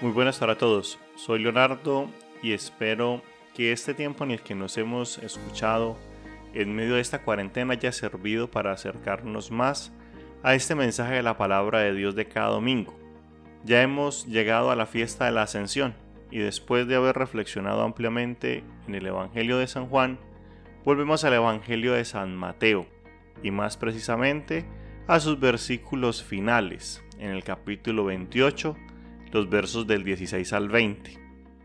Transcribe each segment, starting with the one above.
Muy buenas para todos. Soy Leonardo y espero que este tiempo en el que nos hemos escuchado en medio de esta cuarentena haya servido para acercarnos más a este mensaje de la palabra de Dios de cada domingo. Ya hemos llegado a la fiesta de la ascensión y después de haber reflexionado ampliamente en el Evangelio de San Juan, volvemos al Evangelio de San Mateo y más precisamente a sus versículos finales en el capítulo 28 los versos del 16 al 20.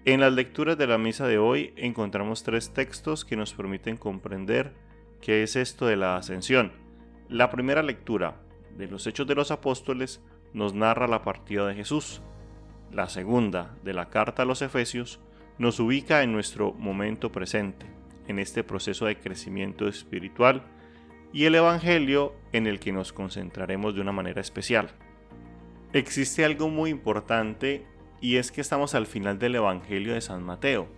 En las lecturas de la misa de hoy encontramos tres textos que nos permiten comprender qué es esto de la ascensión. La primera lectura de los Hechos de los Apóstoles nos narra la partida de Jesús. La segunda, de la carta a los Efesios, nos ubica en nuestro momento presente, en este proceso de crecimiento espiritual, y el Evangelio en el que nos concentraremos de una manera especial existe algo muy importante y es que estamos al final del Evangelio de San Mateo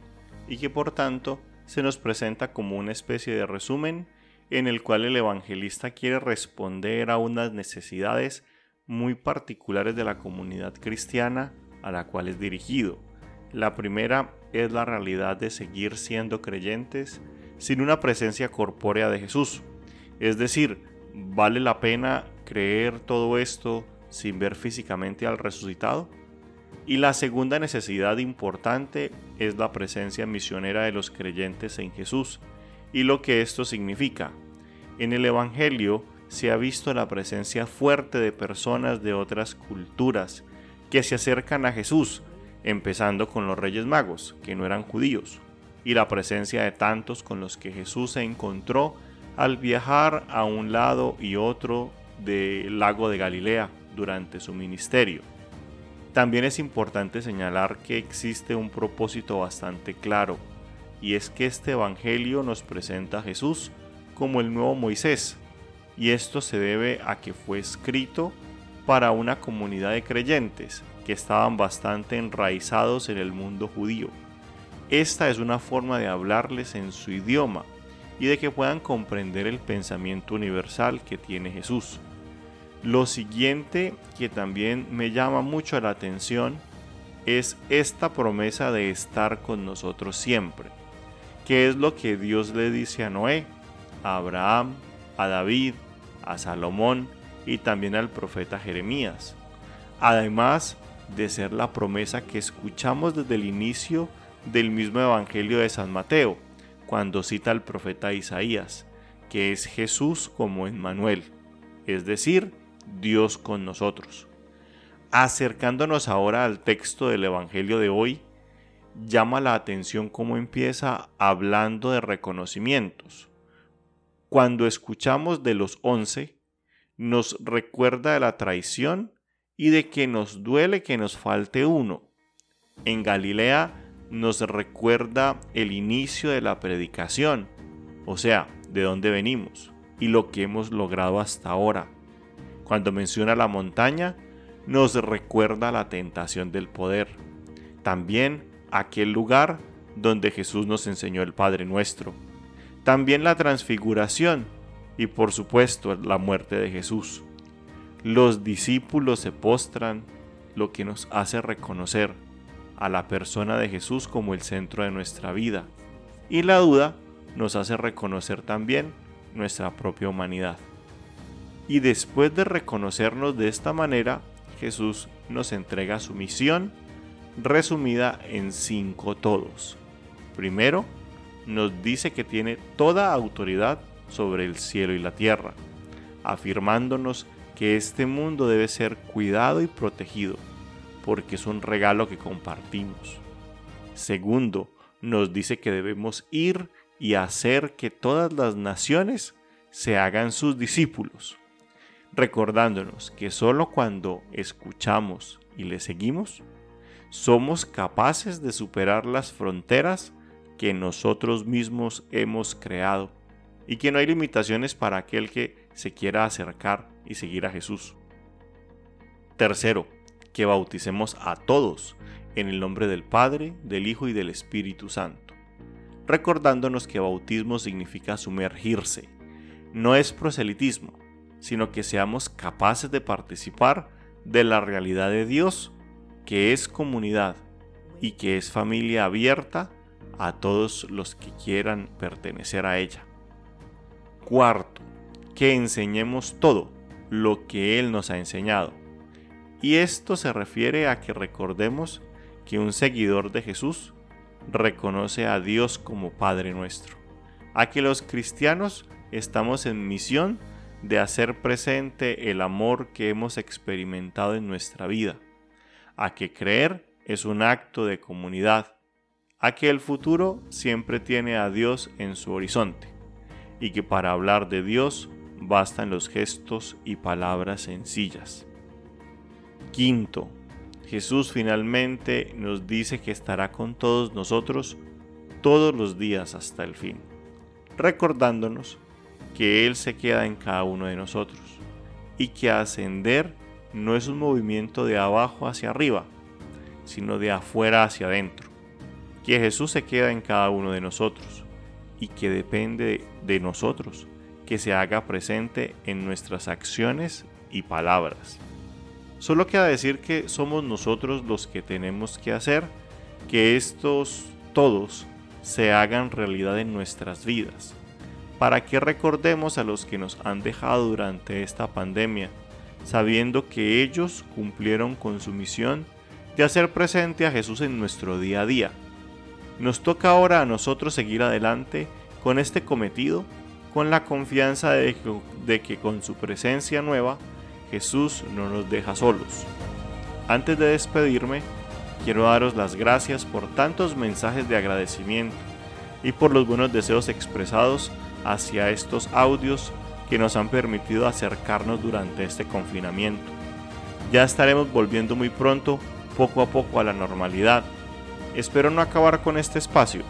y que por tanto se nos presenta como una especie de resumen en el cual el evangelista quiere responder a unas necesidades muy particulares de la comunidad cristiana a la cual es dirigido. La primera es la realidad de seguir siendo creyentes sin una presencia corpórea de Jesús. Es decir, ¿vale la pena creer todo esto sin ver físicamente al resucitado. Y la segunda necesidad importante es la presencia misionera de los creyentes en Jesús y lo que esto significa. En el Evangelio se ha visto la presencia fuerte de personas de otras culturas que se acercan a Jesús, empezando con los reyes magos, que no eran judíos, y la presencia de tantos con los que Jesús se encontró al viajar a un lado y otro del lago de Galilea durante su ministerio. También es importante señalar que existe un propósito bastante claro, y es que este Evangelio nos presenta a Jesús como el nuevo Moisés, y esto se debe a que fue escrito para una comunidad de creyentes que estaban bastante enraizados en el mundo judío. Esta es una forma de hablarles en su idioma y de que puedan comprender el pensamiento universal que tiene Jesús. Lo siguiente que también me llama mucho la atención es esta promesa de estar con nosotros siempre, que es lo que Dios le dice a Noé, a Abraham, a David, a Salomón y también al profeta Jeremías. Además de ser la promesa que escuchamos desde el inicio del mismo Evangelio de San Mateo, cuando cita al profeta Isaías, que es Jesús como Emmanuel, es decir, Dios con nosotros. Acercándonos ahora al texto del Evangelio de hoy, llama la atención cómo empieza hablando de reconocimientos. Cuando escuchamos de los once, nos recuerda de la traición y de que nos duele que nos falte uno. En Galilea nos recuerda el inicio de la predicación, o sea, de dónde venimos y lo que hemos logrado hasta ahora. Cuando menciona la montaña, nos recuerda la tentación del poder. También aquel lugar donde Jesús nos enseñó el Padre Nuestro. También la transfiguración y por supuesto la muerte de Jesús. Los discípulos se postran, lo que nos hace reconocer a la persona de Jesús como el centro de nuestra vida. Y la duda nos hace reconocer también nuestra propia humanidad. Y después de reconocernos de esta manera, Jesús nos entrega su misión resumida en cinco todos. Primero, nos dice que tiene toda autoridad sobre el cielo y la tierra, afirmándonos que este mundo debe ser cuidado y protegido, porque es un regalo que compartimos. Segundo, nos dice que debemos ir y hacer que todas las naciones se hagan sus discípulos recordándonos que solo cuando escuchamos y le seguimos, somos capaces de superar las fronteras que nosotros mismos hemos creado y que no hay limitaciones para aquel que se quiera acercar y seguir a Jesús. Tercero, que bauticemos a todos en el nombre del Padre, del Hijo y del Espíritu Santo, recordándonos que bautismo significa sumergirse, no es proselitismo, sino que seamos capaces de participar de la realidad de Dios que es comunidad y que es familia abierta a todos los que quieran pertenecer a ella. Cuarto, que enseñemos todo lo que Él nos ha enseñado. Y esto se refiere a que recordemos que un seguidor de Jesús reconoce a Dios como Padre nuestro, a que los cristianos estamos en misión de hacer presente el amor que hemos experimentado en nuestra vida, a que creer es un acto de comunidad, a que el futuro siempre tiene a Dios en su horizonte, y que para hablar de Dios bastan los gestos y palabras sencillas. Quinto, Jesús finalmente nos dice que estará con todos nosotros todos los días hasta el fin, recordándonos que Él se queda en cada uno de nosotros y que ascender no es un movimiento de abajo hacia arriba, sino de afuera hacia adentro, que Jesús se queda en cada uno de nosotros y que depende de nosotros que se haga presente en nuestras acciones y palabras. Solo queda decir que somos nosotros los que tenemos que hacer que estos todos se hagan realidad en nuestras vidas, para que recordemos a los que nos han dejado durante esta pandemia, sabiendo que ellos cumplieron con su misión de hacer presente a Jesús en nuestro día a día. Nos toca ahora a nosotros seguir adelante con este cometido, con la confianza de que, de que con su presencia nueva Jesús no nos deja solos. Antes de despedirme, quiero daros las gracias por tantos mensajes de agradecimiento y por los buenos deseos expresados hacia estos audios que nos han permitido acercarnos durante este confinamiento. Ya estaremos volviendo muy pronto, poco a poco, a la normalidad. Espero no acabar con este espacio,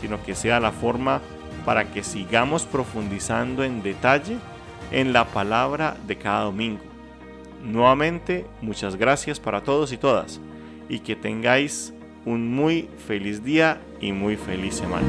sino que sea la forma para que sigamos profundizando en detalle en la palabra de cada domingo Nuevamente, muchas gracias para todos y todas y que tengáis un muy feliz día y muy feliz semana.